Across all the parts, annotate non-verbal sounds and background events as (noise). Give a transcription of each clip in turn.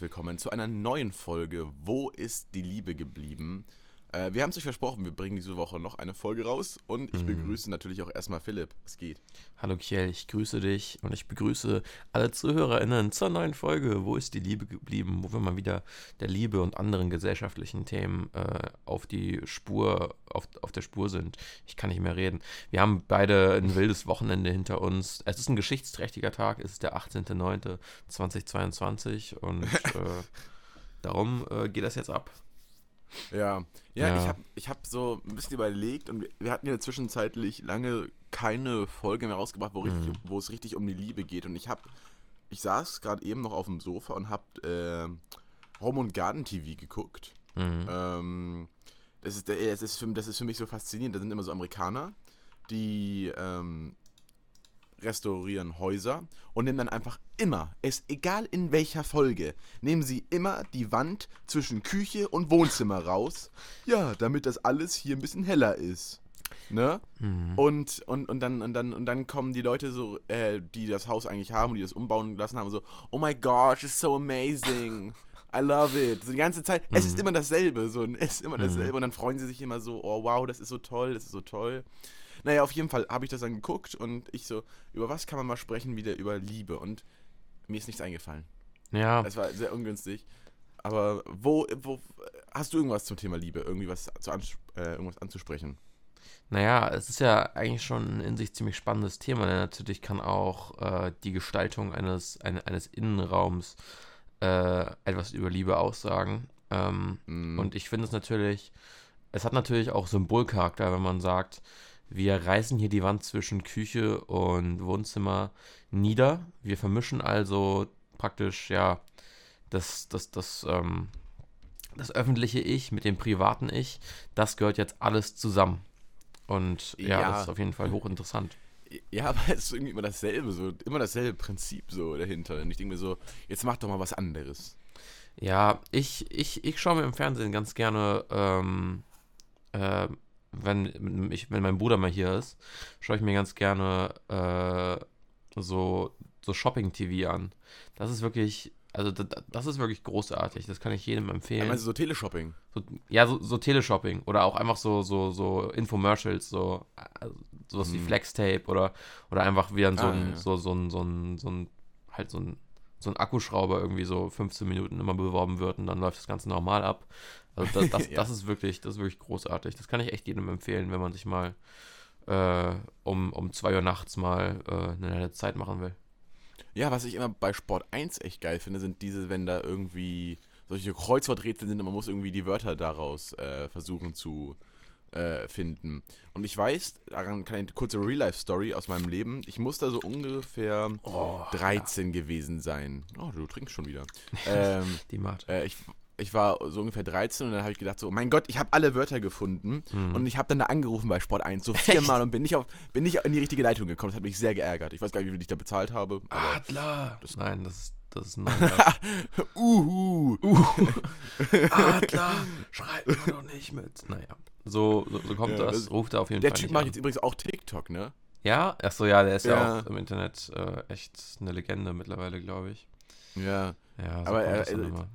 willkommen zu einer neuen Folge Wo ist die Liebe geblieben? Äh, wir haben es euch versprochen, wir bringen diese Woche noch eine Folge raus und ich Mhm. begrüße natürlich auch erstmal Philipp. Es geht. Hallo Kiel, ich grüße dich und ich begrüße alle ZuhörerInnen zur neuen Folge Wo ist die Liebe geblieben? Wo wir mal wieder der Liebe und anderen gesellschaftlichen Themen äh, auf die Spur, auf, auf der Spur sind. Ich kann nicht mehr reden. Wir haben beide ein wildes Wochenende hinter uns. Es ist ein geschichtsträchtiger Tag, es ist der 18.09.2022 und (laughs) äh, darum äh, geht das jetzt ab. Ja, ja, Ja. ich habe ich hab so ein bisschen überlegt und wir, hatten ja zwischenzeitlich lange keine Folge mehr rausgebracht, wo, richtig, Mhm. wo es richtig um die Liebe geht. Und ich habe, ich saß gerade eben noch auf dem Sofa und habe äh, Home und Garden TV geguckt. Mhm. Ähm, das, ist, das, ist für, das ist für mich so faszinierend. Da sind immer so Amerikaner, die ähm, restaurieren Häuser und nehmen dann einfach immer, ist egal in welcher Folge, nehmen sie immer die Wand zwischen Küche und Wohnzimmer raus. Ja, damit das alles hier ein bisschen heller ist. Ne? Mhm. Und, und, und, dann, und, dann, und dann kommen die Leute so, äh, die das Haus eigentlich haben, die das umbauen lassen haben, so, oh my gosh, it's so amazing. I love it. So die ganze Zeit, es ist immer dasselbe, so, es ist immer dasselbe. Und dann freuen sie sich immer so, oh wow, das ist so toll, das ist so toll. Naja, auf jeden Fall habe ich das dann geguckt und ich so, über was kann man mal sprechen, wieder über Liebe? Und mir ist nichts eingefallen. Ja. Es war sehr ungünstig. Aber wo, wo, hast du irgendwas zum Thema Liebe? Irgendwie was zu äh, irgendwas anzusprechen? Naja, es ist ja eigentlich schon ein in sich ziemlich spannendes Thema, denn natürlich kann auch äh, die Gestaltung eines, eine, eines Innenraums äh, etwas über Liebe aussagen. Ähm, Mm, Und ich finde es natürlich, es hat natürlich auch Symbolcharakter, wenn man sagt, wir reißen hier die Wand zwischen Küche und Wohnzimmer nieder. Wir vermischen also praktisch, ja, das, das, das, ähm, das öffentliche Ich mit dem privaten Ich. Das gehört jetzt alles zusammen. Und ja, Ja. das ist auf jeden Fall hochinteressant. Ja, aber es ist irgendwie immer dasselbe, so immer dasselbe Prinzip so dahinter. Und ich denke mir so, jetzt mach doch mal was anderes. Ja, ich, ich, ich schaue mir im Fernsehen ganz gerne, ähm, äh, wenn, ich, wenn mein Bruder mal hier ist, schaue ich mir ganz gerne äh, so, so Shopping-TV an. Das ist wirklich, also das, das ist wirklich großartig. Das kann ich jedem Ja, empfehlen. meinst du so Teleshopping? So, ja, so, so Teleshopping oder auch einfach so, so, so Infomercials, so äh, sowas wie Mhm. Flextape oder, oder einfach wieder so Ah, ein, ja. so, so ein, so ein, so ein, halt so ein, so ein Akkuschrauber irgendwie so 15 Minuten immer beworben wird und dann läuft das Ganze normal ab. Also das, (laughs) das, Ja. das ist wirklich, das ist wirklich großartig. Das kann ich echt jedem empfehlen, wenn man sich mal äh, um, um 2 Uhr nachts mal äh, eine nette Zeit machen will. Ja, was ich immer bei Sport 1 echt geil finde, sind diese, wenn da irgendwie solche Kreuzworträtsel sind und man muss irgendwie die Wörter daraus äh, versuchen zu äh, finden. Und ich weiß, daran kann ich eine kurze Real-Life-Story aus meinem Leben. Ich muss da so ungefähr Oh, 13 gewesen sein. Oh, du trinkst schon wieder. (laughs) ähm, die Mart. äh, ich, ich war so ungefähr 13 und dann habe ich gedacht so, mein Gott, ich habe alle Wörter gefunden Hm. und ich habe dann da angerufen bei Sport 1 so viermal und bin nicht, auf, bin nicht in die richtige Leitung gekommen. Das hat mich sehr geärgert. Ich weiß gar nicht, wie viel ich da bezahlt habe. Adler! das- Nein, das ist, das ist ein (laughs) Uhu. (laughs) Adler, schreib mir doch nicht mit. Naja, so, so, so kommt Ja, das, das- ruft er auf jeden Der Fall Typ nicht macht jetzt übrigens auch TikTok, ne? Ja, achso, ja, der ist ja, Ja. auch im Internet äh, echt eine Legende mittlerweile, glaube ich. Ja. Ja, so Aber er- das er- immer.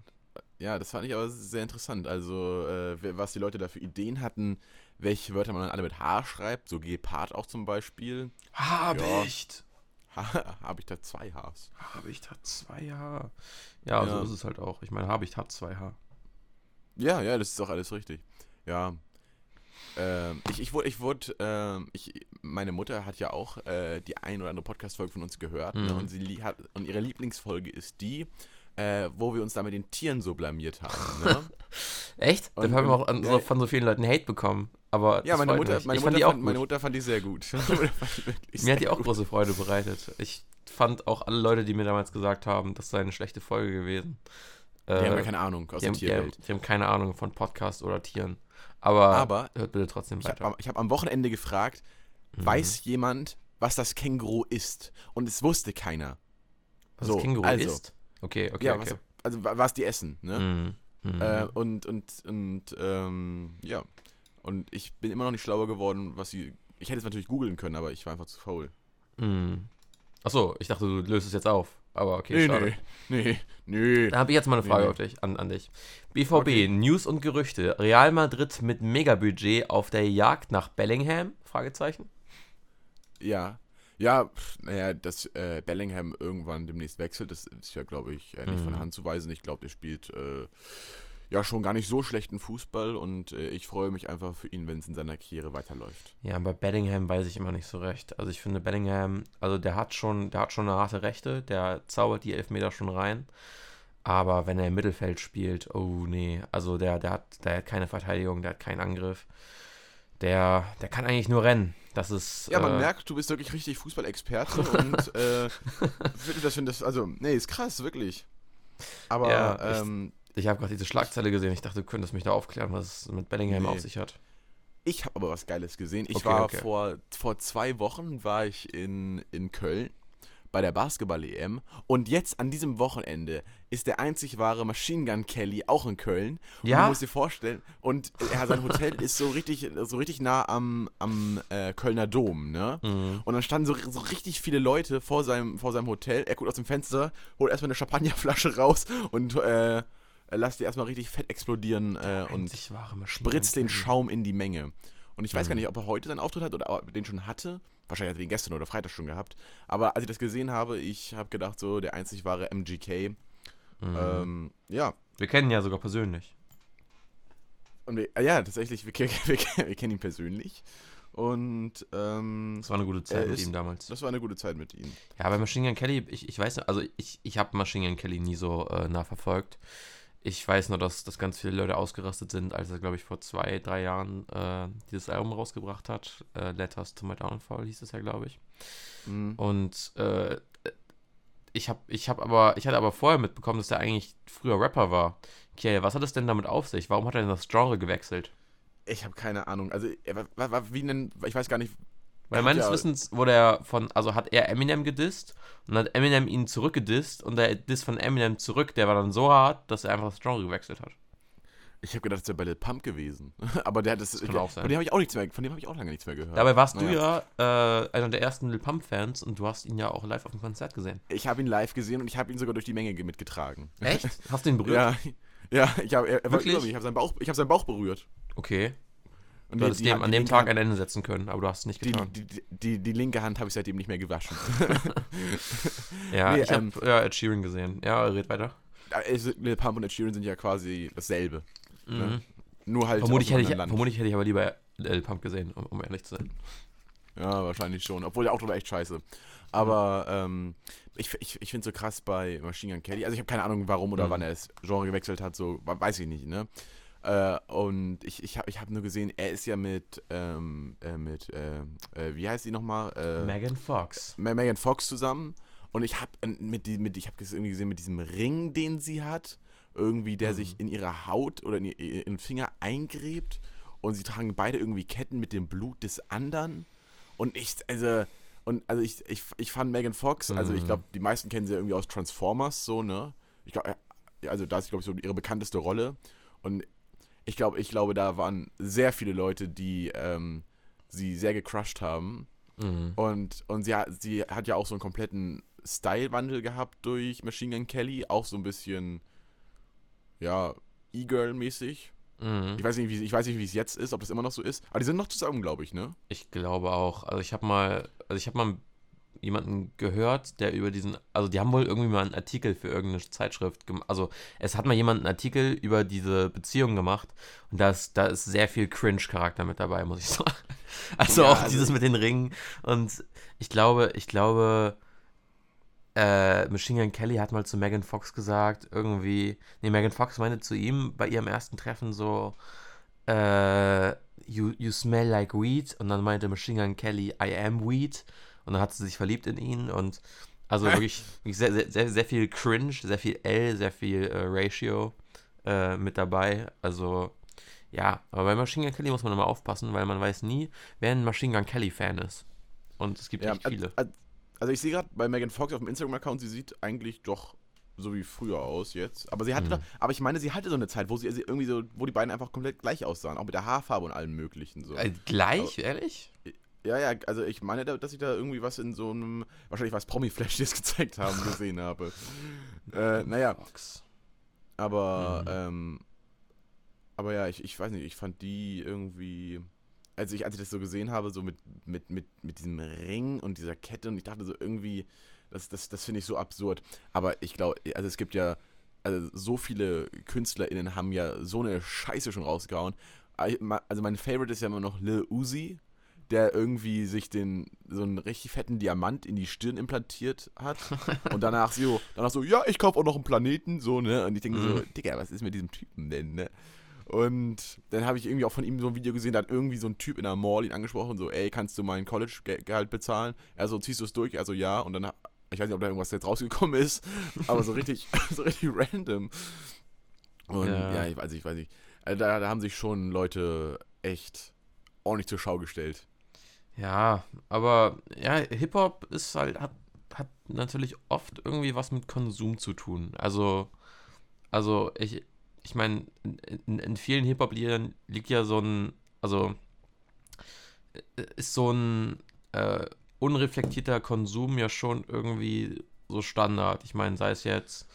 Ja, das fand ich aber sehr interessant. Also, äh, was die Leute da für Ideen hatten, welche Wörter man dann alle mit H schreibt, so Gepard auch zum Beispiel. Habicht! Habe ich da zwei Hs. Habicht hat zwei H. Ja, Ja. so ist es halt auch. Ich meine, Habicht hat zwei H. Ja, ja, das ist auch alles richtig. Ja. Ähm, ich, ich wurde, ich wurde, ähm, ich, meine Mutter hat ja auch äh, die ein oder andere Podcast-Folge von uns gehört. Ne? Mhm. Und, sie hat, und ihre Lieblingsfolge ist die, äh, wo wir uns da mit den Tieren so blamiert haben. Ne? (laughs) Echt? Und- Dafür haben wir auch an, so, von so vielen Leuten Hate bekommen. Aber ja, meine Mutter, meine, Mutter fand meine. Mutter fand die sehr gut. (laughs) (laughs) Mir hat die auch gut. große Freude bereitet. Ich fand auch alle Leute, die mir damals gesagt haben, das sei eine schlechte Folge gewesen. Die haben äh, ja keine Ahnung aus der haben, die, Tierwelt. haben, die haben keine Ahnung von Podcast oder Tieren. Aber, Aber hört bitte trotzdem Ich habe weiter. ich hab am Wochenende gefragt, Mhm. weiß jemand, was das Känguru ist? Und es wusste keiner. was so, das Känguru also. ist? Okay, okay, ja, okay. Was, also wa- was die essen, ne? Mhm. Mhm. Äh, und, und, und, ähm, ja. Und ich bin immer noch nicht schlauer geworden, was sie. Ich hätte es natürlich googeln können, aber ich war einfach zu faul. Mhm. Achso, ich dachte, du löst es jetzt auf. Aber okay, Nee, schade. nee, nee, nee. Da habe ich jetzt mal eine Frage Nee, nee. auf dich, an, an dich. BVB, Okay. News und Gerüchte. Real Madrid mit Megabudget auf der Jagd nach Bellingham? Fragezeichen. Ja. Ja, naja, dass äh, Bellingham irgendwann demnächst wechselt, das ist ja, glaube ich, äh, nicht von Mhm. Hand zu weisen. Ich glaube, der spielt äh, ja schon gar nicht so schlechten Fußball und äh, ich freue mich einfach für ihn, wenn es in seiner Karriere weiterläuft. Ja, bei Bellingham weiß ich immer nicht so recht. Also ich finde Bellingham, also der hat schon, der hat schon eine harte Rechte, der zaubert die Elfmeter schon rein. Aber wenn er im Mittelfeld spielt, oh nee, also der, der hat, der hat keine Verteidigung, der hat keinen Angriff. Der, der kann eigentlich nur rennen. Das ist. Ja, man äh, merkt, du bist wirklich richtig Fußballexperte und äh, (laughs) das, finde das, also, nee, ist krass, wirklich. Aber, Ja, ähm, Ich habe gerade diese Schlagzeile gesehen. Ich dachte, du könntest mich da aufklären, was es mit Bellingham Nee. auf sich hat. Ich habe aber was Geiles gesehen. Ich Okay, war okay. Vor, vor zwei Wochen war ich in, in Köln bei der Basketball-EM und jetzt an diesem Wochenende ist der einzig wahre Machine Gun Kelly auch in Köln. Und Ja? du musst dir vorstellen, und ja, sein Hotel (laughs) ist so richtig, so richtig nah am, am äh, Kölner Dom, ne? Mhm. Und dann standen so, so richtig viele Leute vor seinem, vor seinem Hotel. Er guckt aus dem Fenster, holt erstmal eine Champagnerflasche raus und äh, lässt die erstmal richtig fett explodieren äh, und spritzt den Schaum in die Menge. Und ich weiß Mhm. gar nicht, ob er heute seinen Auftritt hat oder ob er den schon hatte. Wahrscheinlich hat er den gestern oder Freitag schon gehabt. Aber als ich das gesehen habe, ich habe gedacht, so der einzig wahre MGK. Mhm. Ähm, ja. Wir kennen ihn ja sogar persönlich. Und wir, ja, tatsächlich, wir, (laughs) wir, wir kennen ihn persönlich. Und ähm, Das war eine gute Zeit mit ist- ihm damals. das war eine gute Zeit mit ihm. Ja, bei Machine Gun Kelly, ich, ich weiß also ich, ich habe Machine Gun Kelly nie so äh, nah verfolgt. Ich weiß nur, dass, dass ganz viele Leute ausgerastet sind, als er, glaube ich, vor zwei, drei Jahren äh, dieses Album rausgebracht hat. Äh, Letters to My Downfall hieß es ja, glaube ich. Mhm. Und äh, ich habe ich hab aber, ich hatte aber vorher mitbekommen, dass er eigentlich früher Rapper war. Okay, was hat es denn damit auf sich? Warum hat er denn das Genre gewechselt? Ich habe keine Ahnung. Also, wie denn, ich weiß gar nicht. Weil hat meines ja- Wissens wurde er von, also hat er Eminem gedisst und hat Eminem ihn zurückgedisst und der Diss von Eminem zurück, der war dann so hart, dass er einfach das Genre gewechselt hat. Ich habe gedacht, es wäre bei Lil Pump gewesen. (laughs) Aber der hat das. kann auch sein. Von dem habe ich auch nichts mehr. Von dem habe ich auch lange nichts mehr gehört. Dabei warst Naja. du ja äh, einer der ersten Lil Pump-Fans und du hast ihn ja auch live auf dem Konzert gesehen. Ich habe ihn live gesehen und ich habe ihn sogar durch die Menge ge- mitgetragen. Echt? (laughs) Hast du ihn berührt? Ja, ja, ich habe, er, er war Wirklich? über mich. Ich habe seinen Bauch, ich habe seinen Bauch berührt. Okay. Und Du hättest dem, an dem Tag ein Ende setzen können, aber du hast es nicht getan. die, die, die, die linke Hand habe ich seitdem nicht mehr gewaschen. (laughs) ja, nee, ich habe ähm, ja, Ed Sheeran gesehen. Ja, red weiter. Lil Pump und Ed Sheeran sind ja quasi dasselbe. Mhm. Nur halt Vermutlich, hätte ich, vermutlich hätte ich aber lieber Lil Pump gesehen, um, um ehrlich zu sein. Ja, wahrscheinlich schon. Obwohl der auch war echt scheiße. Aber ähm, ich, ich, ich finde so krass bei Machine Gun Kelly. Also ich habe keine Ahnung, warum oder Mhm. wann er das Genre gewechselt hat. So we- weiß ich nicht. Ne. Äh, und ich, ich habe ich hab nur gesehen, er ist ja mit ähm, äh, mit äh, äh, wie heißt sie nochmal? Äh, Megan Fox. Ma- Megan Fox zusammen. Und ich habe mit, die- mit ich habe irgendwie gesehen mit diesem Ring, den sie hat, irgendwie der Mhm. sich in ihre Haut oder in, ihr- in den Finger eingräbt. Und sie tragen beide irgendwie Ketten mit dem Blut des anderen. Und ich, also, und also ich, ich, ich fand Megan Fox, also ich Mhm. glaube, die meisten kennen sie ja irgendwie aus Transformers, so, ne? Ich glaube, also da ist, glaube ich, so ihre bekannteste Rolle. Und ich glaube, ich glaube, da waren sehr viele Leute, die ähm, sie sehr gecrushed haben. Mhm. Und, und sie, hat, sie hat ja auch so einen kompletten Stylewandel gehabt durch Machine Gun Kelly. Auch so ein bisschen, ja, E-Girl-mäßig. Mhm. Ich weiß nicht, wie ich weiß nicht, wie es jetzt ist, ob das immer noch so ist. Aber die sind noch zusammen, glaube ich, ne? Ich glaube auch. Also ich habe mal, also ich habe mal jemanden gehört, der über diesen, also die haben wohl irgendwie mal einen Artikel für irgendeine Zeitschrift gemacht. Also es hat mal jemand einen Artikel über diese Beziehung gemacht und da ist, da ist sehr viel Cringe-Charakter mit dabei, muss ich (laughs) sagen. Also Ja, auch also- dieses mit den Ringen und ich glaube, ich glaube, äh, Machine Gun Kelly hat mal zu Megan Fox gesagt, irgendwie, nee, Megan Fox meinte zu ihm bei ihrem ersten Treffen so, äh, you, you smell like weed. Und dann meinte Machine Gun Kelly, I am weed. Und dann hat sie sich verliebt in ihn. Und also (laughs) wirklich, wirklich sehr, sehr, sehr, viel Cringe, sehr viel L, sehr viel äh, Ratio äh, mit dabei. Also, ja, aber bei Machine Gun Kelly muss man immer aufpassen, weil man weiß nie, wer ein Machine Gun Kelly-Fan ist. Und es gibt Ja, echt viele. al- Also ich sehe gerade bei Megan Fox auf dem Instagram-Account, sie sieht eigentlich doch so wie früher aus jetzt. Aber sie hatte Mhm. doch, aber ich meine, sie hatte so eine Zeit, wo sie sie irgendwie so, wo die beiden einfach komplett gleich aussahen, auch mit der Haarfarbe und allem möglichen so. Äh, gleich, ehrlich? Ja, ja, also ich meine, da- dass ich da irgendwie was in so einem, wahrscheinlich was Promi-Flash, die es (laughs) gezeigt haben, gesehen habe. Äh, naja, aber, Mhm. ähm, aber ja, ich, ich weiß nicht, ich fand die irgendwie, als ich, als ich das so gesehen habe, so mit, mit, mit, mit diesem Ring und dieser Kette und ich dachte so irgendwie, das, das, das finde ich so absurd. Aber ich glaube, also es gibt ja, also so viele KünstlerInnen haben ja so eine Scheiße schon rausgehauen. Also mein Favorite ist ja immer noch Lil Uzi, der irgendwie sich den, so einen richtig fetten Diamant in die Stirn implantiert hat (laughs) und danach so, danach so, ja, ich kaufe auch noch einen Planeten, so, ne? Und ich denke so, Mhm. Digga, was ist mit diesem Typen denn, ne? Und dann habe ich irgendwie auch von ihm so ein Video gesehen, da hat irgendwie so ein Typ in der Mall ihn angesprochen, so, ey, kannst du mein College-Gehalt bezahlen? Er so, ziehst du es durch? Also ja, und dann, ich weiß nicht, ob da irgendwas jetzt rausgekommen ist, aber so richtig, (laughs) so richtig random. Und Ja. ja, ich weiß nicht, ich weiß nicht. Also da, da haben sich schon Leute echt ordentlich zur Schau gestellt. Ja, aber ja, Hip-Hop ist halt, hat, hat natürlich oft irgendwie was mit Konsum zu tun. Also, also ich, ich meine, in, in, vielen Hip-Hop-Liedern liegt ja so ein, also äh, ist so ein äh, unreflektierter Konsum ja schon irgendwie so Standard. Ich meine, sei es jetzt,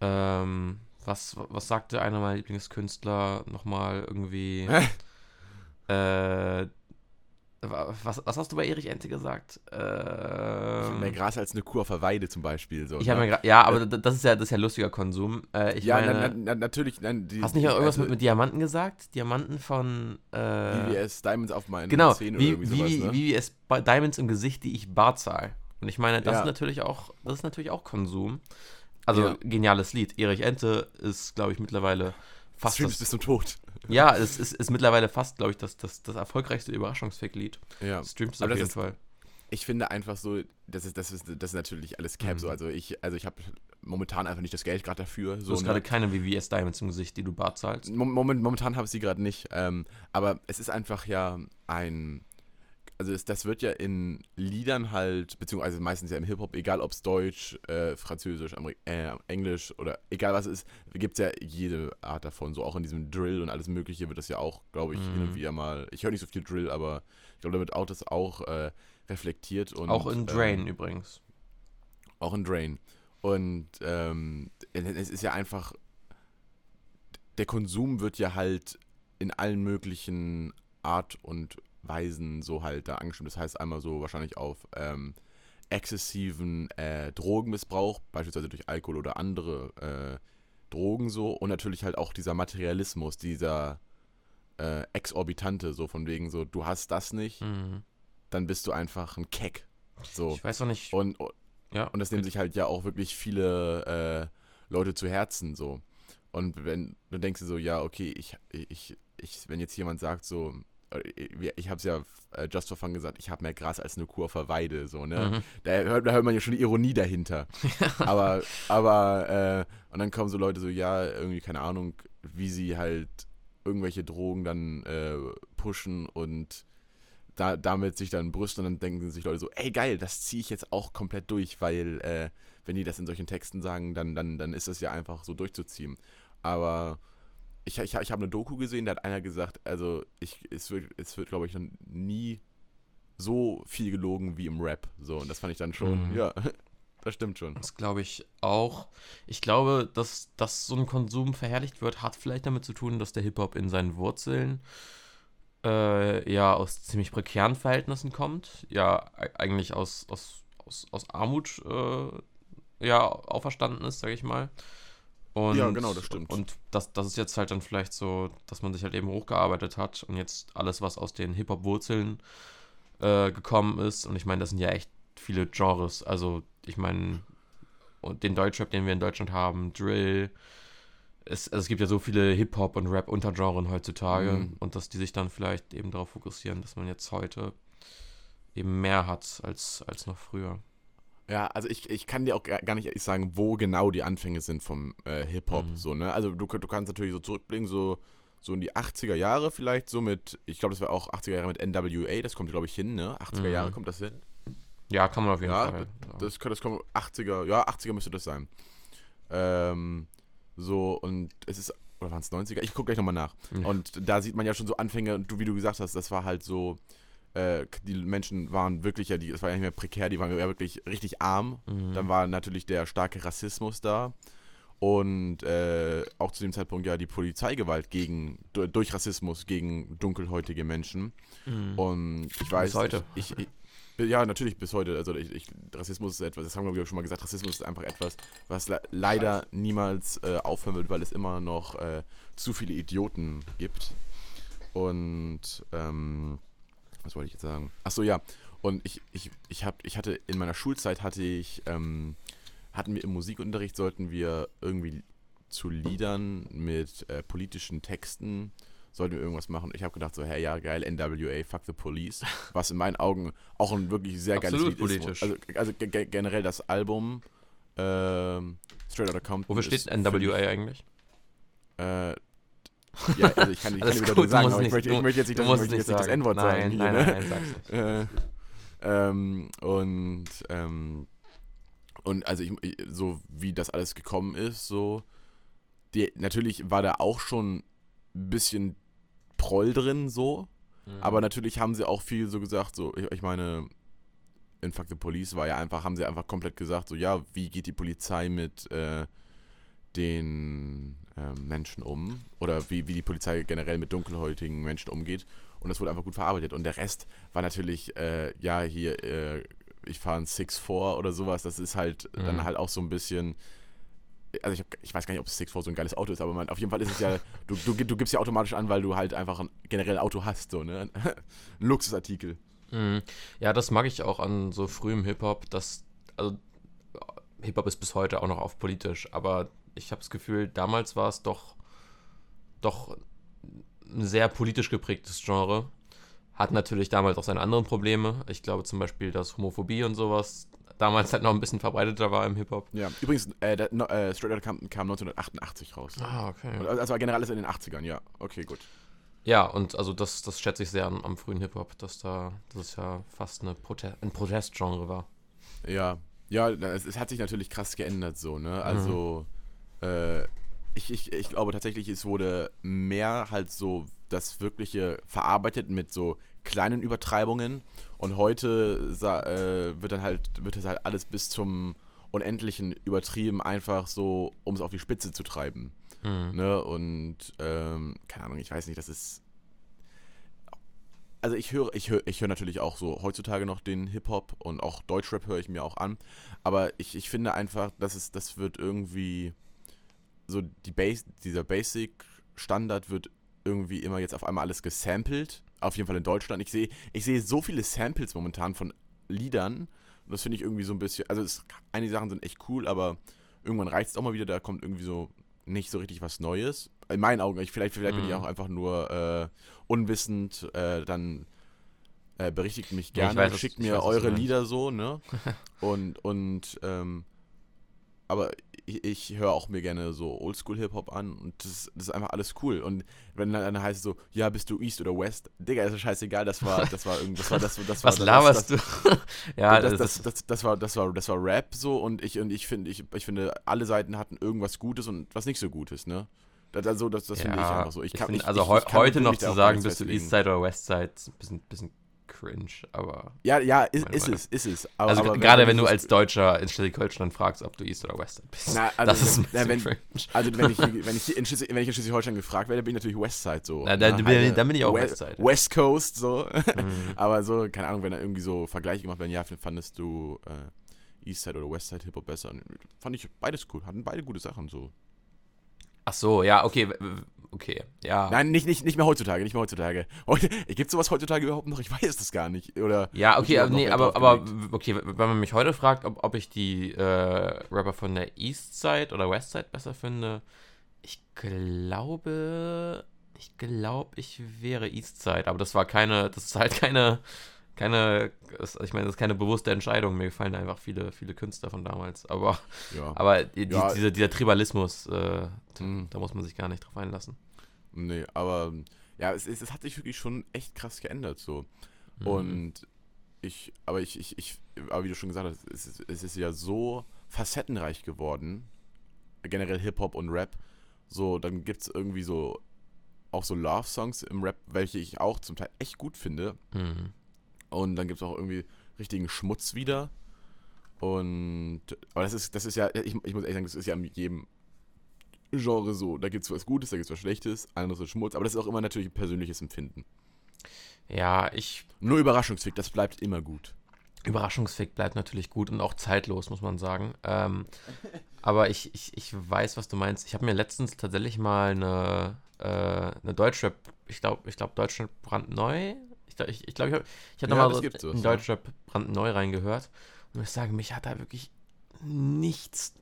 ähm, was, was sagte einer meiner Lieblingskünstler nochmal irgendwie, (laughs) äh, was, was hast du bei Erich Ente gesagt? Ähm, Mehr Gras als eine Kuh auf der Weide zum Beispiel. So, ich ne? gra- ja, aber d- das ist ja, das ist ja lustiger Konsum. Äh, ich ja, meine, na, na, na, natürlich. Nein, die, hast du nicht auch irgendwas also, mit, mit Diamanten gesagt? Diamanten von. Äh, VVS Diamonds auf meinen genau, Zähnen wie, oder irgendwie sowas, ne? VVS Ba- Diamonds im Gesicht, die ich bar zahl. Und ich meine, das Ja. ist natürlich auch, das ist natürlich auch Konsum. Also Ja. geniales Lied. Erich Ente ist, glaube ich, mittlerweile fast Streams das, bis zum Tod. ja, es ist, ist mittlerweile fast, glaube ich, das, das, das erfolgreichste Überraschungsfick-Lied. Ja. Streams auf jeden ist- Fall. Ich finde einfach so, das ist, das ist, das ist natürlich alles Cap Mhm. so. Also ich, also ich habe momentan einfach nicht das Geld gerade dafür. Du So, hast ne? gerade keine VVS Diamonds im Gesicht, die du bar zahlst. Mom- Moment, momentan habe ich sie gerade nicht. Ähm, aber es ist einfach ja ein. Also es, das wird ja in Liedern halt, beziehungsweise meistens ja im Hip-Hop, egal ob es Deutsch, äh, Französisch, Ameri äh, Englisch oder egal was es ist, gibt es ja jede Art davon. So auch in diesem Drill und alles Mögliche wird das ja auch, glaube ich, hin und Mhm. wieder mal. Ich höre nicht so viel Drill, aber ich glaube, da wird auch das auch äh, reflektiert. Und, auch in Drain Ähm, übrigens. auch in Drain. Und ähm, es ist ja einfach, der Konsum wird ja halt in allen möglichen Art und Weisen so halt da angestimmt. Das heißt einmal so wahrscheinlich auf ähm, exzessiven äh, Drogenmissbrauch, beispielsweise durch Alkohol oder andere äh, Drogen so. Und natürlich halt auch dieser Materialismus, dieser äh, exorbitante, so von wegen so, du hast das nicht, Mhm. dann bist du einfach ein Keck. So. Ich weiß noch nicht. Und, ja, und das nehmen sich halt ja auch wirklich viele äh, Leute zu Herzen so. Und wenn du denkst so, ja, okay, ich, ich, ich, wenn jetzt jemand sagt so, ich habe es ja äh, just for fun gesagt, ich habe mehr Gras als eine Kuh auf der Weide, so, ne? Mhm. Da, hört, da hört man ja schon die Ironie dahinter. (laughs) aber, aber, äh, und dann kommen so Leute so, ja, irgendwie, keine Ahnung, wie sie halt irgendwelche Drogen dann äh, pushen und da, damit sich dann brüsten und dann denken sich Leute so, ey geil, das ziehe ich jetzt auch komplett durch, weil äh, wenn die das in solchen Texten sagen, dann, dann, dann ist das ja einfach so durchzuziehen. Aber ich, ich, ich habe eine Doku gesehen, da hat einer gesagt, also ich, es wird, es wird glaube ich, noch nie so viel gelogen wie im Rap. So, und das fand ich dann schon, Mhm. ja, (laughs) das stimmt schon. Das glaube ich auch. Ich glaube, dass, dass so ein Konsum verherrlicht wird, hat vielleicht damit zu tun, dass der Hip-Hop in seinen Wurzeln äh, ja aus ziemlich prekären Verhältnissen kommt. Ja, e- eigentlich aus, aus, aus, aus Armut äh, ja, auferstanden ist, sage ich mal. Und, Ja, genau, das stimmt. Und das, das ist jetzt halt dann vielleicht so, dass man sich halt eben hochgearbeitet hat und jetzt alles, was aus den Hip-Hop-Wurzeln äh, gekommen ist, und ich meine, das sind ja echt viele Genres. Also, ich meine, und den Deutschrap, den wir in Deutschland haben, Drill. Es, also es gibt ja so viele Hip-Hop- und Rap-Untergenren heutzutage Mhm. und dass die sich dann vielleicht eben darauf fokussieren, dass man jetzt heute eben mehr hat als, als noch früher. Ja, also ich, ich kann dir auch gar nicht ehrlich sagen, wo genau die Anfänge sind vom äh, Hip-Hop. Mhm. So, ne? Also du, du kannst natürlich so zurückblicken, so, so in die 80er Jahre vielleicht, so mit, ich glaube, das war auch 80er Jahre mit NWA, das kommt, glaube ich, hin, ne? 80er Mhm. Jahre kommt das hin. Ja, kann man auf jeden Ja, Fall. Das, kann- das kommt 80er, ja, 80er müsste das sein. Ähm, so, und es ist, oder waren es 90er? Ich gucke gleich nochmal nach. Ja. Und da sieht man ja schon so Anfänge, und du, wie du gesagt hast, das war halt so äh, die Menschen waren wirklich ja, die, es war ja nicht mehr prekär, die waren ja wirklich richtig arm. Mhm. Dann war natürlich der starke Rassismus da. Und äh, auch zu dem Zeitpunkt ja die Polizeigewalt gegen, du- durch Rassismus gegen dunkelhäutige Menschen. Mhm. Und ich weiß. heute. Ich, ich, ja, natürlich bis heute. Also ich, ich, Rassismus ist etwas, das haben wir schon mal gesagt, Rassismus ist einfach etwas, was le leider niemals äh, aufhören wird, weil es immer noch äh, zu viele Idioten gibt. Und ähm, was wollte ich jetzt sagen? Achso, ja. Und ich, ich, ich, hab, ich hatte in meiner Schulzeit hatte ich, ähm, hatten wir im Musikunterricht, sollten wir irgendwie zu Liedern mit äh, politischen Texten, sollten wir irgendwas machen. Ich habe gedacht so, hey, ja, geil, NWA, fuck the police. (laughs) Was in meinen Augen auch ein wirklich sehr geiles Absolut Lied politisch. ist. Also, also ge- ge- generell das Album ähm, Straight Outta Compton. Wofür steht NWA eigentlich? Äh, ja, also ich kann, ich kann nicht wieder sagen, aber ich möchte, ich möchte jetzt nicht, ich möchte jetzt nicht das sagen. N-Wort nein, sagen. hier, Nein, ne? nein, nein, sag's nicht. Äh, ähm, und ähm, und also ich, so wie das alles gekommen ist, so die, natürlich war da auch schon ein bisschen Proll drin, so, Mhm. aber natürlich haben sie auch viel so gesagt, so ich, ich meine in Fuck the Police war ja einfach, haben sie einfach komplett gesagt, so ja, wie geht die Polizei mit äh, den Menschen um oder wie, wie die Polizei generell mit dunkelhäutigen Menschen umgeht. Und das wurde einfach gut verarbeitet. Und der Rest war natürlich, äh, ja, hier, äh, ich fahre ein 6-4 oder sowas. Das ist halt Mhm. dann halt auch so ein bisschen. Also ich, hab, ich weiß gar nicht, ob das 6-4 so ein geiles Auto ist, aber man, auf jeden Fall ist es ja, du, du, du gibst ja automatisch an, weil du halt einfach ein generell Auto hast, so, ne? (laughs) ein Luxusartikel. Mhm. Ja, das mag ich auch an so frühem Hip-Hop, dass, also Hip-Hop ist bis heute auch noch auf politisch, aber ich habe das Gefühl, damals war es doch, doch ein sehr politisch geprägtes Genre. Hat natürlich damals auch seine anderen Probleme. Ich glaube zum Beispiel, dass Homophobie und sowas damals halt noch ein bisschen verbreiteter war im Hip-Hop. Ja, übrigens, äh, der, no, äh, Straight Outta Compton kam 1988 raus. Ah, okay. Und Also war generell alles in den 80ern, ja. Okay, gut. Ja, und also das, das schätze ich sehr am, am frühen Hip-Hop, dass da, das ja fast eine Prote ein Protestgenre war. Ja, ja, es, es hat sich natürlich krass geändert so, ne? Also, äh, ich, ich, ich glaube tatsächlich, es wurde mehr halt so das Wirkliche verarbeitet mit so kleinen Übertreibungen und heute äh, wird dann halt, wird das halt alles bis zum Unendlichen übertrieben, einfach so, um es auf die Spitze zu treiben. Mhm. Ne? Und ähm, keine Ahnung, ich weiß nicht, das ist. Also ich höre, ich höre, ich höre natürlich auch so heutzutage noch den Hip-Hop und auch Deutschrap höre ich mir auch an. Aber ich, ich finde einfach, dass es, das wird irgendwie so die Base, dieser Basic-Standard wird irgendwie immer jetzt auf einmal alles gesampelt. Auf jeden Fall in Deutschland. Ich sehe, ich sehe so viele Samples momentan von Liedern. Und das finde ich irgendwie so ein bisschen. Also es, einige Sachen sind echt cool, aber irgendwann reicht es auch mal wieder, da kommt irgendwie so nicht so richtig was Neues. In meinen Augen, ich, vielleicht, vielleicht bin ich Mhm. auch einfach nur äh, unwissend, äh, dann äh, berichtigt mich Ja, ich gerne, weiß, was- schickt mir weiß, eure. Lieder so, ne? (laughs) und, und, ähm, aber ich, ich höre auch mir gerne so Oldschool-Hip-Hop an und das, das ist einfach alles cool. Und wenn dann, heißt es so, ja, bist du East oder West? Digga, ist ja scheißegal, das war, das war irgendwie, das war, das, das war, Was laberst das, du? (laughs) ja, das, das, das, das, das, war, das, war, das war Rap so und ich, und ich finde, ich, ich finde, alle Seiten hatten irgendwas Gutes und was nicht so Gutes, ne? Das, also, das, das finde ich einfach so. Ich kann, find, ich, also ich, heu- ich kann heute noch zu sagen, bist du Eastside oder Westside, ist ein bisschen, bisschen cringe, aber. Ja, ja, ist, ist es, ist es. Aber, Also aber gerade wenn du so- als Deutscher in Schleswig-Holstein fragst, ob du East oder Westside bist. Na, (laughs) also das ist ein wenn- bisschen wenn- cringe. Also wenn ich, wenn ich, in Schleswig- wenn ich in Schleswig-Holstein gefragt werde, bin ich natürlich Westside so. Na, dann ne? bin- Halt, dann bin ich auch We- Westside. West Coast so. Mhm. (laughs) Aber so, keine Ahnung, wenn da irgendwie so Vergleiche gemacht werden, ja, fandest du äh, Eastside oder Westside Hip-Hop besser? Fand ich beides cool, hatten beide gute Sachen so. Ach so, ja, okay, okay, ja. Nein, nicht, nicht, nicht mehr heutzutage, nicht mehr heutzutage. Heute, gibt sowas heutzutage überhaupt noch? Ich weiß das gar nicht. Oder Ja, okay, überhaupt aber, nee, aber, aber okay, wenn man mich heute fragt, ob, ob ich die äh, Rapper von der Eastside oder Westside besser finde, ich glaube, ich glaube, ich wäre Eastside, aber das war keine, das ist halt keine, keine, ich meine, das ist keine bewusste Entscheidung. Mir gefallen einfach viele, viele Künstler von damals, aber, Ja. (laughs) aber die, Ja. dieser, dieser Tribalismus, äh, Mhm. da muss man sich gar nicht drauf einlassen. Nee, aber ja, es, es, es hat sich wirklich schon echt krass geändert so. Mhm. Und ich, aber ich, ich, ich, aber wie du schon gesagt hast, es ist, es ist ja so facettenreich geworden, generell Hip-Hop und Rap. So, dann gibt es irgendwie so auch so Love-Songs im Rap, welche ich auch zum Teil echt gut finde. Mhm. Und dann gibt es auch irgendwie richtigen Schmutz wieder. Und aber das ist, das ist ja, ich, ich muss ehrlich sagen, das ist ja in jedem Genre so. Da gibt es was Gutes, da gibt es was Schlechtes, anderes ist Schmutz, aber das ist auch immer natürlich ein persönliches Empfinden. Ja, ich. Nur Überraschungsfick, das bleibt immer gut. Überraschungsfick bleibt natürlich gut und auch zeitlos, muss man sagen. Ähm, aber ich, ich, ich weiß, was du meinst. Ich habe mir letztens tatsächlich mal eine, äh, eine Deutschrap, ich glaube, ich glaube, Deutschrap brandneu. Ich glaube, ich, ich, glaub, ich, hab, ich hatte Ja, mal das so in Deutschrap brandneu reingehört. Und ich sage, mich hat da wirklich nichts,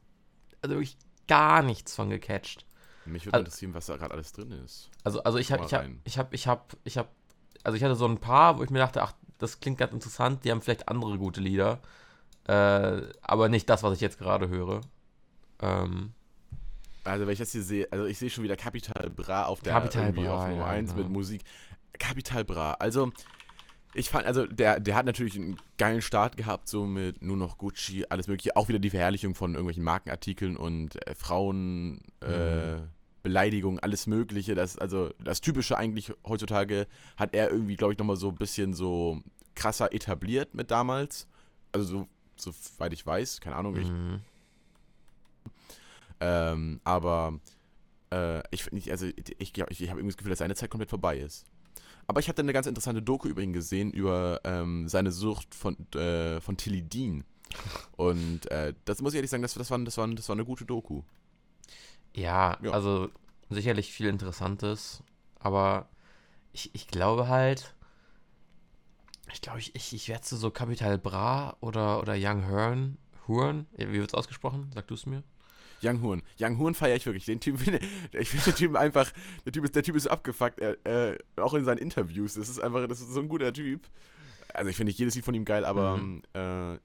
also wirklich gar nichts von gecatcht. Mich würde Also- interessieren, was da gerade alles drin ist. Also, also ich habe, ich habe, ich habe, ich habe, ich habe, also ich hatte so ein paar, wo ich mir dachte, ach, das klingt ganz interessant, die haben vielleicht andere gute Lieder, äh, aber nicht das, was ich jetzt gerade höre. Ähm, Also, wenn ich das hier sehe, also ich sehe schon wieder Capital Bra auf der Capital Bra, auf Nummer ja, 1 genau. mit Musik. Capital Bra, also ich fand, also der, der hat natürlich einen geilen Start gehabt, so mit nur noch Gucci, alles mögliche, auch wieder die Verherrlichung von irgendwelchen Markenartikeln und äh, Frauen, äh, Beleidigung, alles mögliche, das, also das Typische eigentlich heutzutage hat er irgendwie, glaube ich, nochmal so ein bisschen so krasser etabliert mit damals, also so, soweit ich weiß, keine Ahnung, ich mh. ähm, aber äh, ich finde also ich, ich, ich habe irgendwie das Gefühl, dass seine Zeit komplett vorbei ist. Aber ich hatte eine ganz interessante Doku über ihn gesehen, über ähm, seine Sucht von, äh, von Tilidin. Und äh, das muss ich ehrlich sagen, das, das, war, das, war, das war eine gute Doku. ja, Ja. also sicherlich viel Interessantes, aber ich, ich glaube halt, ich glaube, ich, ich, ich werde zu so Capital Bra oder, oder Young Hearn, Huren, wie wird es ausgesprochen? Sag du es mir. Young Horn. Young Horn feiere ich wirklich. Den Typ, (laughs) ich finde den Typen einfach, der Typ ist, der Typ ist abgefuckt, er, äh, auch in seinen Interviews. Das ist einfach, das ist so ein guter Typ. Also ich finde nicht jedes Lied von ihm geil, aber Mhm. äh,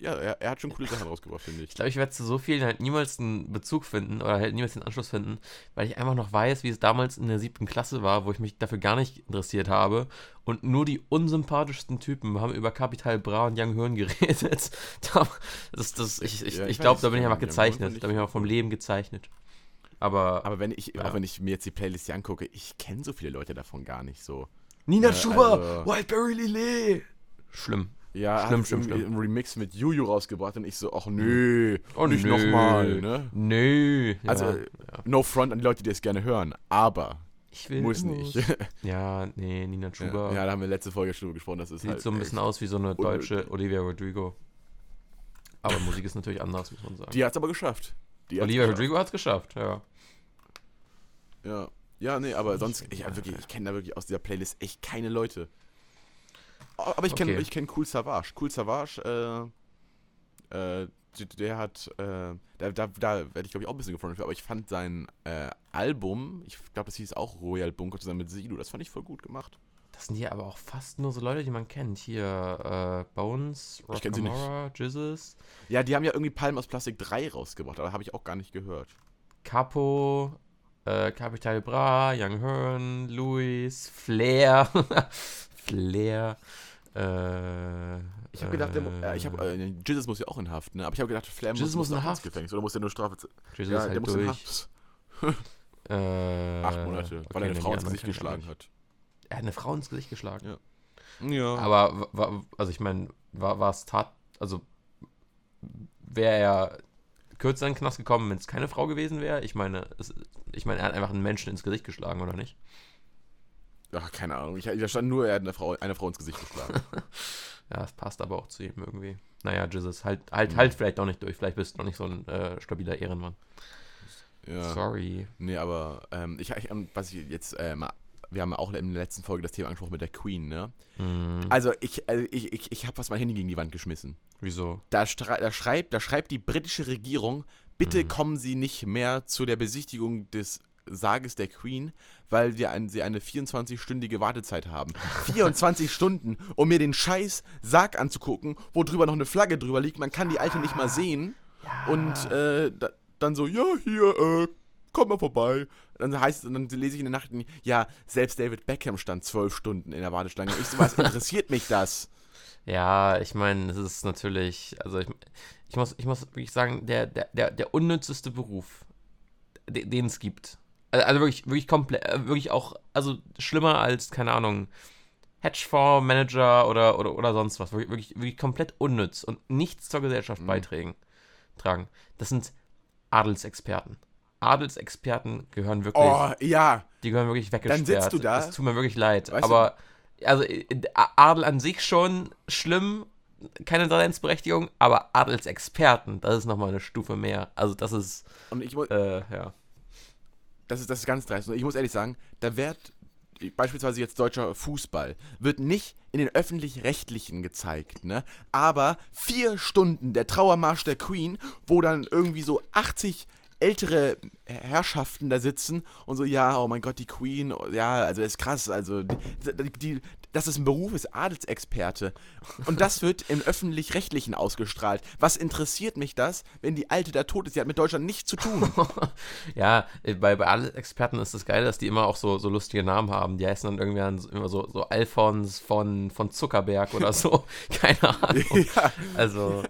ja, er, er hat schon coole Sachen rausgebracht, finde ich. Ich glaube, ich werde zu so vielen halt niemals einen Bezug finden oder halt niemals den Anschluss finden, weil ich einfach noch weiß, wie es damals in der siebten Klasse war, wo ich mich dafür gar nicht interessiert habe. Und nur die unsympathischsten Typen haben über Capital Bra und Young Hören geredet. (laughs) Da- das, das, ich ich, Ja, ich ich glaube, da bin ich einfach gezeichnet. Da bin ich ich einfach vom Leben gezeichnet. Aber, Aber wenn ich, Ja. auch wenn ich mir jetzt die Playlist hier angucke, ich kenne so viele Leute davon gar nicht so. Nina äh, Schuber, also- Wildberry Lillet. Schlimm. Ja, Schlimm, hat schlimm, schlimm. einen Remix mit Juju rausgebracht und ich so, ach nö, Oh, nicht nochmal, ne? Nö. Ja, Also, ja. No front an die Leute, die das gerne hören, aber ich will muss nicht. ja, Ja, nee, Nina Schuber. ja, da haben wir letzte Folge schon drüber gesprochen, das ist Sieht halt so ein bisschen aus wie so eine deutsche Olivia Rodrigo. Aber Musik ist natürlich anders, muss man sagen. Die hat's aber geschafft. Die Olivia geschafft. Rodrigo hat es geschafft, ja. Ja. Ja, nee, aber sonst, ich, ja. wirklich, ich kenne da wirklich aus dieser Playlist echt keine Leute. Aber ich kenne Okay. ich kenn Cool Savage. Cool Savage, äh, äh, der, hat, äh, da, da, da werde ich glaube ich auch ein bisschen gefreundet für, aber ich fand sein äh, Album, ich glaube, das hieß auch Royal Bunker zusammen mit Sido, das fand ich voll gut gemacht. Das sind hier aber auch fast nur so Leute, die man kennt. Hier, äh, Bones, Ich kenn sie nicht. Rockamora, Jizzes, Ja, die haben ja irgendwie Palm aus Plastik 3 rausgebracht, aber habe ich auch gar nicht gehört. Capo, äh, Capital Bra, Young Hearn, Luis, Flair, (laughs) Flair, äh, Ich habe gedacht, der, äh, äh, ich habe, äh, Jesus muss ja auch in Haft, ne? Aber ich habe gedacht, Flair Jesus muss in auch ins Haft. Gefängnis oder muss der nur Strafe Jesus Ja, halt der muss in. Haft. (laughs) Äh, Acht Monate, okay, weil er eine Frau ins Gesicht geschlagen hat. Er hat eine Frau ins Gesicht geschlagen. Ja. Ja. Aber, wa- also ich meine, war, war es tat, also wäre er kürzer in den Knast gekommen, wenn es keine Frau gewesen wäre? Ich meine, es, ich meine, er hat einfach einen Menschen ins Gesicht geschlagen, oder nicht? Ach, keine Ahnung. Ich, da stand nur, er hat eine Frau, eine Frau ins Gesicht geschlagen. (laughs) Ja, es passt aber auch zu ihm irgendwie. Naja, Jesus, halt, halt, Mhm. halt vielleicht doch nicht durch. Vielleicht bist du noch nicht so ein äh, stabiler Ehrenmann. ja. Sorry. Nee, aber ähm, ich, ich, ähm, was ich jetzt äh, mal, wir haben auch in der letzten Folge das Thema angesprochen mit der Queen, ne? Hm, Also ich, also ich, ich, ich habe fast mein Handy gegen die Wand geschmissen. wieso? Da, da, schreibt, da schreibt die britische Regierung, bitte Mhm. kommen Sie nicht mehr zu der Besichtigung des Sarges der Queen, weil wir ein, sie eine 24-stündige Wartezeit haben. (laughs) 24 Stunden, um mir den scheiß Sarg anzugucken, wo drüber noch eine Flagge drüber liegt. Man kann die alte nicht mal sehen. Und äh, da, dann so, ja, hier, äh, komm mal vorbei. Dann heißt dann lese ich in den Nachrichten, ja, selbst David Beckham stand zwölf Stunden in der Warteschlange. Ich so, was interessiert mich das? (laughs) Ja, ich meine, es ist natürlich, also ich, ich, muss, ich muss wirklich sagen, der, der, der, der unnützeste Beruf, de- den es gibt. Also, also wirklich, wirklich komplett, äh, wirklich auch, also schlimmer als, keine Ahnung, Hedgefondsmanager oder, oder, oder sonst was. Wirklich, wirklich, wirklich komplett unnütz und nichts zur Gesellschaft Mhm. beitragen. Tragen. Das sind Adelsexperten. Adelsexperten gehören wirklich, Oh, ja. die gehören wirklich weggesperrt. sitzt du da. Das tut mir wirklich leid. Weißt du- aber, also, äh, Adel an sich schon schlimm, keine Daseinsberechtigung, aber Adelsexperten, das ist nochmal eine Stufe mehr. Also, das ist, Und ich muss, äh, ja. Das ist, das ist ganz dreist. Ich muss ehrlich sagen, da wird beispielsweise jetzt deutscher Fußball, wird nicht in den öffentlich-rechtlichen gezeigt, ne? Aber vier Stunden der Trauermarsch der Queen, wo dann irgendwie so 80 ältere Herrschaften da sitzen und so, ja, oh mein Gott, die Queen, ja, also ist krass, also die, die, das ist ein Beruf, ist Adelsexperte. Und das wird im öffentlich-rechtlichen ausgestrahlt. Was interessiert mich das, wenn die Alte da tot ist? Die hat mit Deutschland nichts zu tun. (laughs) Ja, äh, bei, bei allen Experten ist das geil, dass die immer auch so, so lustige Namen haben. Die heißen dann irgendwie immer so, so Alfons von, von Zuckerberg oder so. (laughs) Keine Ahnung. (laughs) ja, Also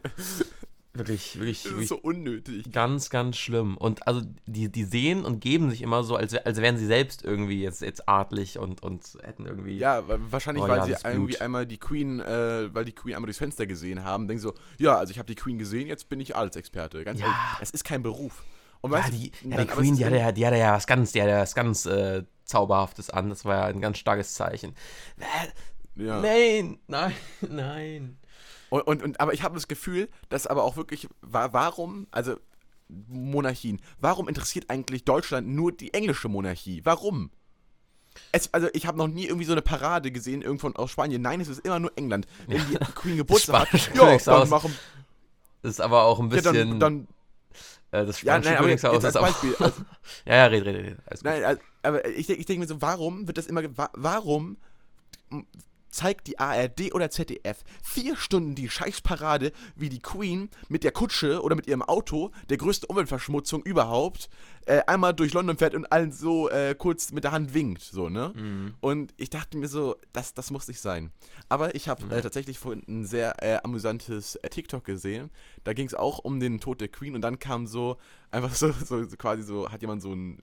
wirklich, wirklich, das ist wirklich so unnötig. ganz, ganz schlimm. Und also die, die sehen und geben sich immer so, als, als wären sie selbst irgendwie jetzt, jetzt adlig und, und hätten irgendwie. Ja, wa- wahrscheinlich, Oh weil ja, sie irgendwie Blut. einmal die Queen, äh, weil die Queen einmal durchs Fenster gesehen haben, denken so, ja, also ich habe die Queen gesehen, jetzt bin ich Adelsexperte. Ganz Ja. ehrlich, es ist kein Beruf. Und Ja, weißt die, ja, die Queen, die hatte ja, die hatte ja was ganz, die hatte ja was ganz äh, Zauberhaftes an. Das war ja ein ganz starkes Zeichen. Ja. Nein, nein, (laughs) nein. Und, und, und, aber ich habe das Gefühl, dass aber auch wirklich, wa warum, also Monarchien, warum interessiert eigentlich Deutschland nur die englische Monarchie? Warum? Es, also ich habe noch nie irgendwie so eine Parade gesehen, irgendwo aus Spanien. Nein, es ist immer nur England. Wenn die Queen Geburtstag hat, (laughs) ja, dann machen, Das ist aber auch ein ja, bisschen. dann, dann äh, das ja, spanische nein, aber jetzt Königshaus ist auch. Also, (laughs) ja, ja, red, red, red. Nein, also, aber ich, ich denke mir so, warum wird das immer, warum zeigt die ARD oder ZDF vier Stunden die Scheißparade, wie die Queen mit der Kutsche oder mit ihrem Auto, der größte Umweltverschmutzung überhaupt, äh, einmal durch London fährt und allen so äh, kurz mit der Hand winkt, so, ne? Mhm. Und ich dachte mir so, das, das muss nicht sein. Aber ich habe äh, tatsächlich vorhin ein sehr äh, amüsantes äh, TikTok gesehen. Da ging es auch um den Tod der Queen und dann kam so, einfach so, so, so quasi so, hat jemand so ein,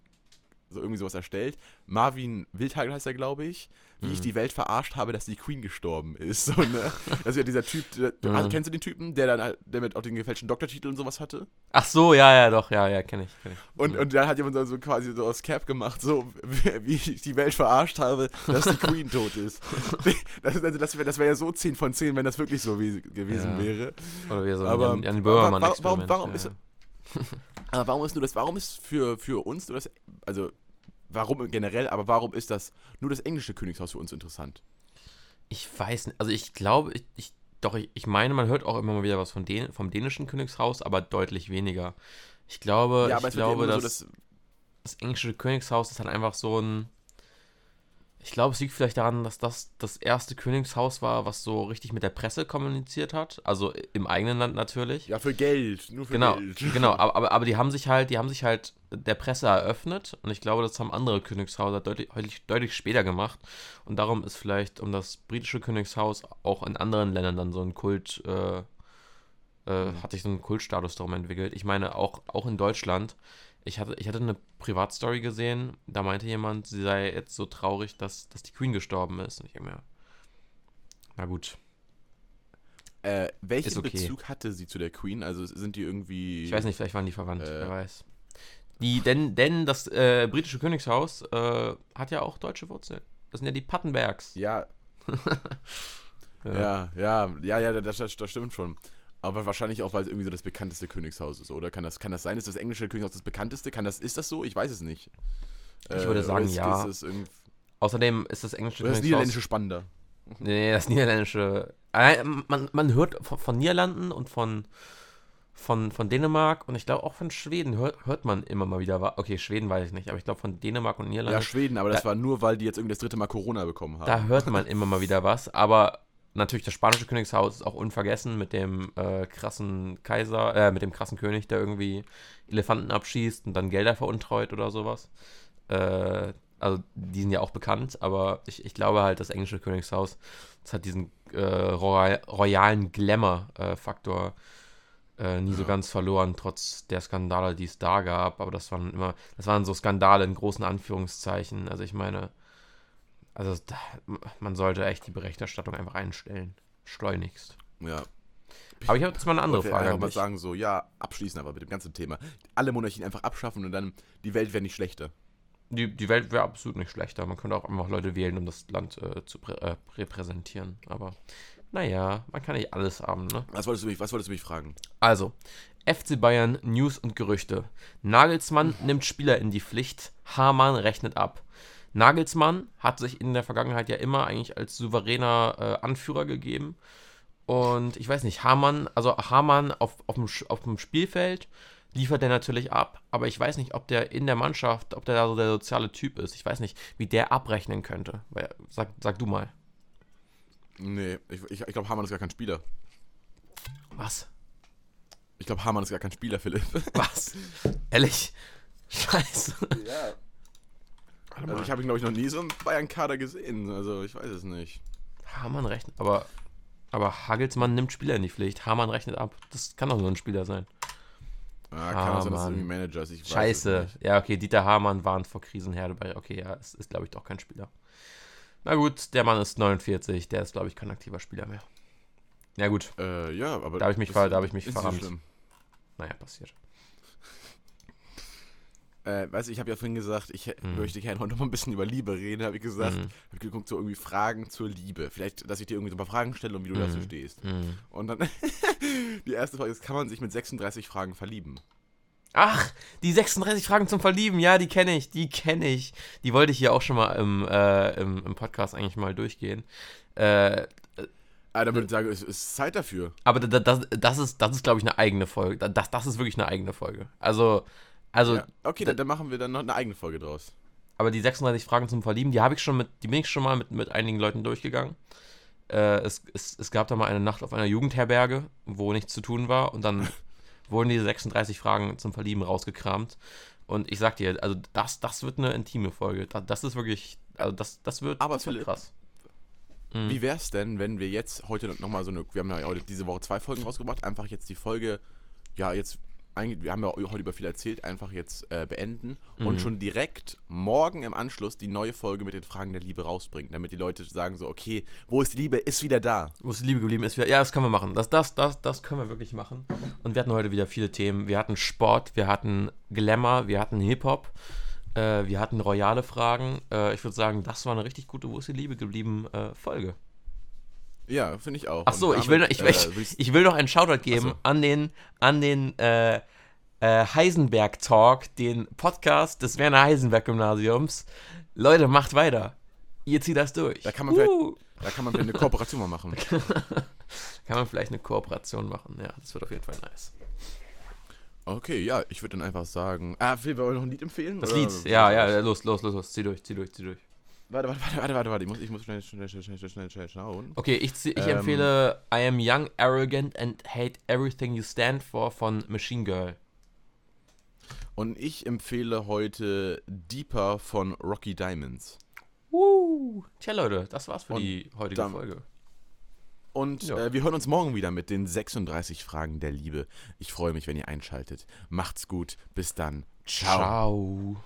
so irgendwie sowas erstellt. Marvin Wildhagel heißt er, glaube ich. Wie ich die Welt verarscht habe, dass die Queen gestorben ist. (laughs) So, ne? Das ist ja dieser Typ, der, Mhm. also, kennst du den Typen, der dann halt- der mit auch den gefälschten Doktortitel und sowas hatte? Ach so, ja, ja, doch, ja, ja, kenne ich. Kenn ich. Und, und dann hat jemand so, quasi so aus Cap gemacht, so (laughs) wie, ich die Welt verarscht habe, dass die Queen tot ist. (laughs) Das, ist also, das wäre das wär ja so 10 von 10, wenn das wirklich so wie, gewesen Ja. wäre. Oder wie so Aber ein Jan, Jan wa- wa- Böhmermann-Experiment. warum- warum ja, ist-. Aber warum ist nur das, warum ist für, für uns nur das, also warum generell, aber warum ist das nur das englische Königshaus für uns interessant? Ich weiß nicht, also ich glaube, ich, ich doch, ich, ich meine, man hört auch immer mal wieder was von den, vom dänischen Königshaus, aber deutlich weniger. Ich glaube, ja, aber ich glaube, immer so, dass dass, das englische Königshaus ist halt einfach so ein. Ich glaube, es liegt vielleicht daran, dass das das erste Königshaus war, was so richtig mit der Presse kommuniziert hat. Also im eigenen Land natürlich. ja, für Geld, nur für genau, Geld. (laughs) genau. (laughs) Aber, aber, aber die haben sich halt, die haben sich halt der Presse eröffnet und ich glaube, das haben andere Königshäuser deutlich, deutlich, deutlich später gemacht. Und darum ist vielleicht um das britische Königshaus auch in anderen Ländern dann so ein Kult, äh, äh, Mhm. hat sich so ein Kultstatus darum entwickelt. Ich meine, auch, auch in Deutschland. Ich hatte, ich hatte eine Privatstory gesehen, da meinte jemand, sie sei jetzt so traurig, dass, dass die Queen gestorben ist. Und ich denke mir, na gut. Äh, welchen okay. Bezug hatte sie zu der Queen? Also sind die irgendwie. Ich weiß nicht, vielleicht waren die verwandt, Äh. wer weiß. Die, denn, denn das äh, britische Königshaus äh, hat ja auch deutsche Wurzeln. Das sind ja die Pattenbergs. (laughs) Ja, ja, ja, ja, ja, das, das, das stimmt schon. Aber wahrscheinlich auch, weil es irgendwie so das bekannteste Königshaus ist, oder? Kann das, kann das sein? Ist das englische Königshaus das bekannteste? Kann das, ist das so? Ich weiß es nicht. Ich würde oder sagen, ist, ja. Ist das, Außerdem ist das englische oder das Königshaus. niederländische spannender. Nee, das niederländische. Äh, man, man hört von, von Niederlanden und von, von, von Dänemark und ich glaube auch von Schweden hört, hört man immer mal wieder. Okay, Schweden weiß ich nicht, aber ich glaube von Dänemark und Ja, Niederlande. Schweden, aber das da- war nur, weil die jetzt irgendwie das dritte Mal Corona bekommen haben. Da hört man immer mal wieder was, aber natürlich das spanische Königshaus ist auch unvergessen mit dem äh, krassen Kaiser, äh, mit dem krassen König, der irgendwie Elefanten abschießt und dann Gelder veruntreut oder sowas. Äh, also die sind ja auch bekannt, aber ich, ich glaube halt, das englische Königshaus, das hat diesen äh, royal, royalen Glamour-Faktor äh, nie so ganz verloren, trotz der Skandale, die es da gab. Aber das waren immer, das waren so Skandale in großen Anführungszeichen. Also ich meine, Also man sollte echt die Berichterstattung einfach einstellen. Schleunigst. Ja. Aber ich habe jetzt mal eine andere Ich Frage einfach an mal sagen, so, ja, abschließen aber mit dem ganzen Thema. Alle Monarchien einfach abschaffen und dann die Welt wäre nicht schlechter. Die, die Welt wäre absolut nicht schlechter. Man könnte auch einfach Leute wählen, um das Land äh, zu äh, repräsentieren. Aber naja, man kann nicht alles haben, ne? Was wolltest du mich, was wolltest du mich fragen? Also, FC Bayern, News und Gerüchte. Nagelsmann nimmt Spieler in die Pflicht, Hamann rechnet ab. Nagelsmann hat sich in der Vergangenheit ja immer eigentlich als souveräner äh, Anführer gegeben. Und ich weiß nicht, Hamann, also Hamann auf, auf, dem, auf dem Spielfeld liefert er natürlich ab, aber ich weiß nicht, ob der in der Mannschaft, ob der da so der soziale Typ ist. Ich weiß nicht, wie der abrechnen könnte. Weil, sag, sag du mal. Nee, ich, ich, ich glaube, Hamann ist gar kein Spieler. Was? Ich glaube, Hamann ist gar kein Spieler, Philipp. Was? (laughs) Ehrlich? Scheiße. ja. Also ich habe ihn, glaube ich, noch nie so im Bayern-Kader gesehen. Also ich weiß es nicht. Hamann rechnet, aber, aber Hagelsmann nimmt Spieler in die Pflicht. Hamann rechnet ab. Das kann doch nur ein Spieler sein. Ah, kann auch sein, dass es irgendwie Manager ist. Ich weiß es Scheiße. nicht. Ja, okay, Dieter Hamann warnt vor Krisenherde bei. Okay, ja, es ist, glaube ich, doch kein Spieler. Na gut, der Mann ist 49, der ist, glaube ich, kein aktiver Spieler mehr. Ja, gut, Äh, ja, aber. Da hab ich mich das ver- da hab ich mich ist nicht so verrannt. schlimm. naja, passiert. Äh, weißt du, ich habe ja vorhin gesagt, ich Mhm. möchte gerne heute noch mal ein bisschen über Liebe reden. habe ich gesagt, Mhm. hab ich geguckt, so irgendwie Fragen zur Liebe. Vielleicht, dass ich dir irgendwie so ein paar Fragen stelle und wie du Mhm. dazu stehst. Mhm. Und dann, (laughs) die erste Frage ist, kann man sich mit 36 Fragen verlieben? Ach, die 36 Fragen zum Verlieben, ja, die kenne ich, die kenne ich. Die wollte ich hier auch schon mal im, äh, im, im Podcast eigentlich mal durchgehen. Äh, Ah, dann würde ich sagen, es ist Zeit dafür. Aber da- das, das ist, das ist glaube ich, eine eigene Folge. Da- Das, das ist wirklich eine eigene Folge. Also, also, ja. Okay, dann, dann machen wir dann noch eine eigene Folge draus. aber die 36 Fragen zum Verlieben, die habe ich schon mit, die bin ich schon mal mit, mit einigen Leuten durchgegangen. Äh, es, es, es gab da mal eine Nacht auf einer Jugendherberge, wo nichts zu tun war und dann (laughs) wurden diese 36 Fragen zum Verlieben rausgekramt. Und ich sag dir, also das, das wird eine intime Folge. Das, das ist wirklich, also das, das wird, Aber das wird Philipp, krass. Mhm. Wie wär's denn, wenn wir jetzt heute nochmal so eine, wir haben ja heute diese Woche zwei Folgen rausgebracht, einfach jetzt die Folge, ja, jetzt, wir haben ja heute über viel erzählt, einfach jetzt äh, beenden Mhm. und schon direkt morgen im Anschluss die neue Folge mit den Fragen der Liebe rausbringen, damit die Leute sagen so, okay, wo ist die Liebe, ist wieder da. Wo es die Liebe geblieben ist. Wir- Ja, das können wir machen. Das, das, das, das können wir wirklich machen. Und wir hatten heute wieder viele Themen. Wir hatten Sport, wir hatten Glamour, wir hatten Hip-Hop, äh, wir hatten royale Fragen. Äh, ich würde sagen, das war eine richtig gute Wo ist die Liebe geblieben äh, Folge. Ja, finde ich auch. Ach so, Und ich will, noch, damit, ich, will- äh, will ich- ich will noch einen Shoutout geben so. an den, an den äh, äh, Heisenberg Talk, den Podcast des Werner Heisenberg Gymnasiums. Leute, macht weiter. Ihr zieht das durch. Da kann man uh. da kann man vielleicht eine Kooperation mal machen. (laughs) Kann man vielleicht eine Kooperation machen. Ja, das wird auf jeden Fall nice. Okay, ja, ich würde dann einfach sagen, ah, wollen wir noch ein Lied empfehlen? Das Oder- Lied, ja, ja, los, los, los, los, zieh durch, zieh durch, zieh durch. Warte, warte, warte, warte, warte, warte, ich muss, ich muss schnell, schnell, schnell, schnell, schnell, schnell, schnell schauen. Okay, ich, ich Ähm. empfehle I Am Young, Arrogant and Hate Everything You Stand For von Machine Girl. Und ich empfehle heute Deeper von Rocky Diamonds. Woo! Tja, Leute, das war's für Und die heutige dann- Folge. Und Ja. äh, wir hören uns morgen wieder mit den 36 Fragen der Liebe. Ich freue mich, wenn ihr einschaltet. Macht's gut. Bis dann. Ciao. Ciao.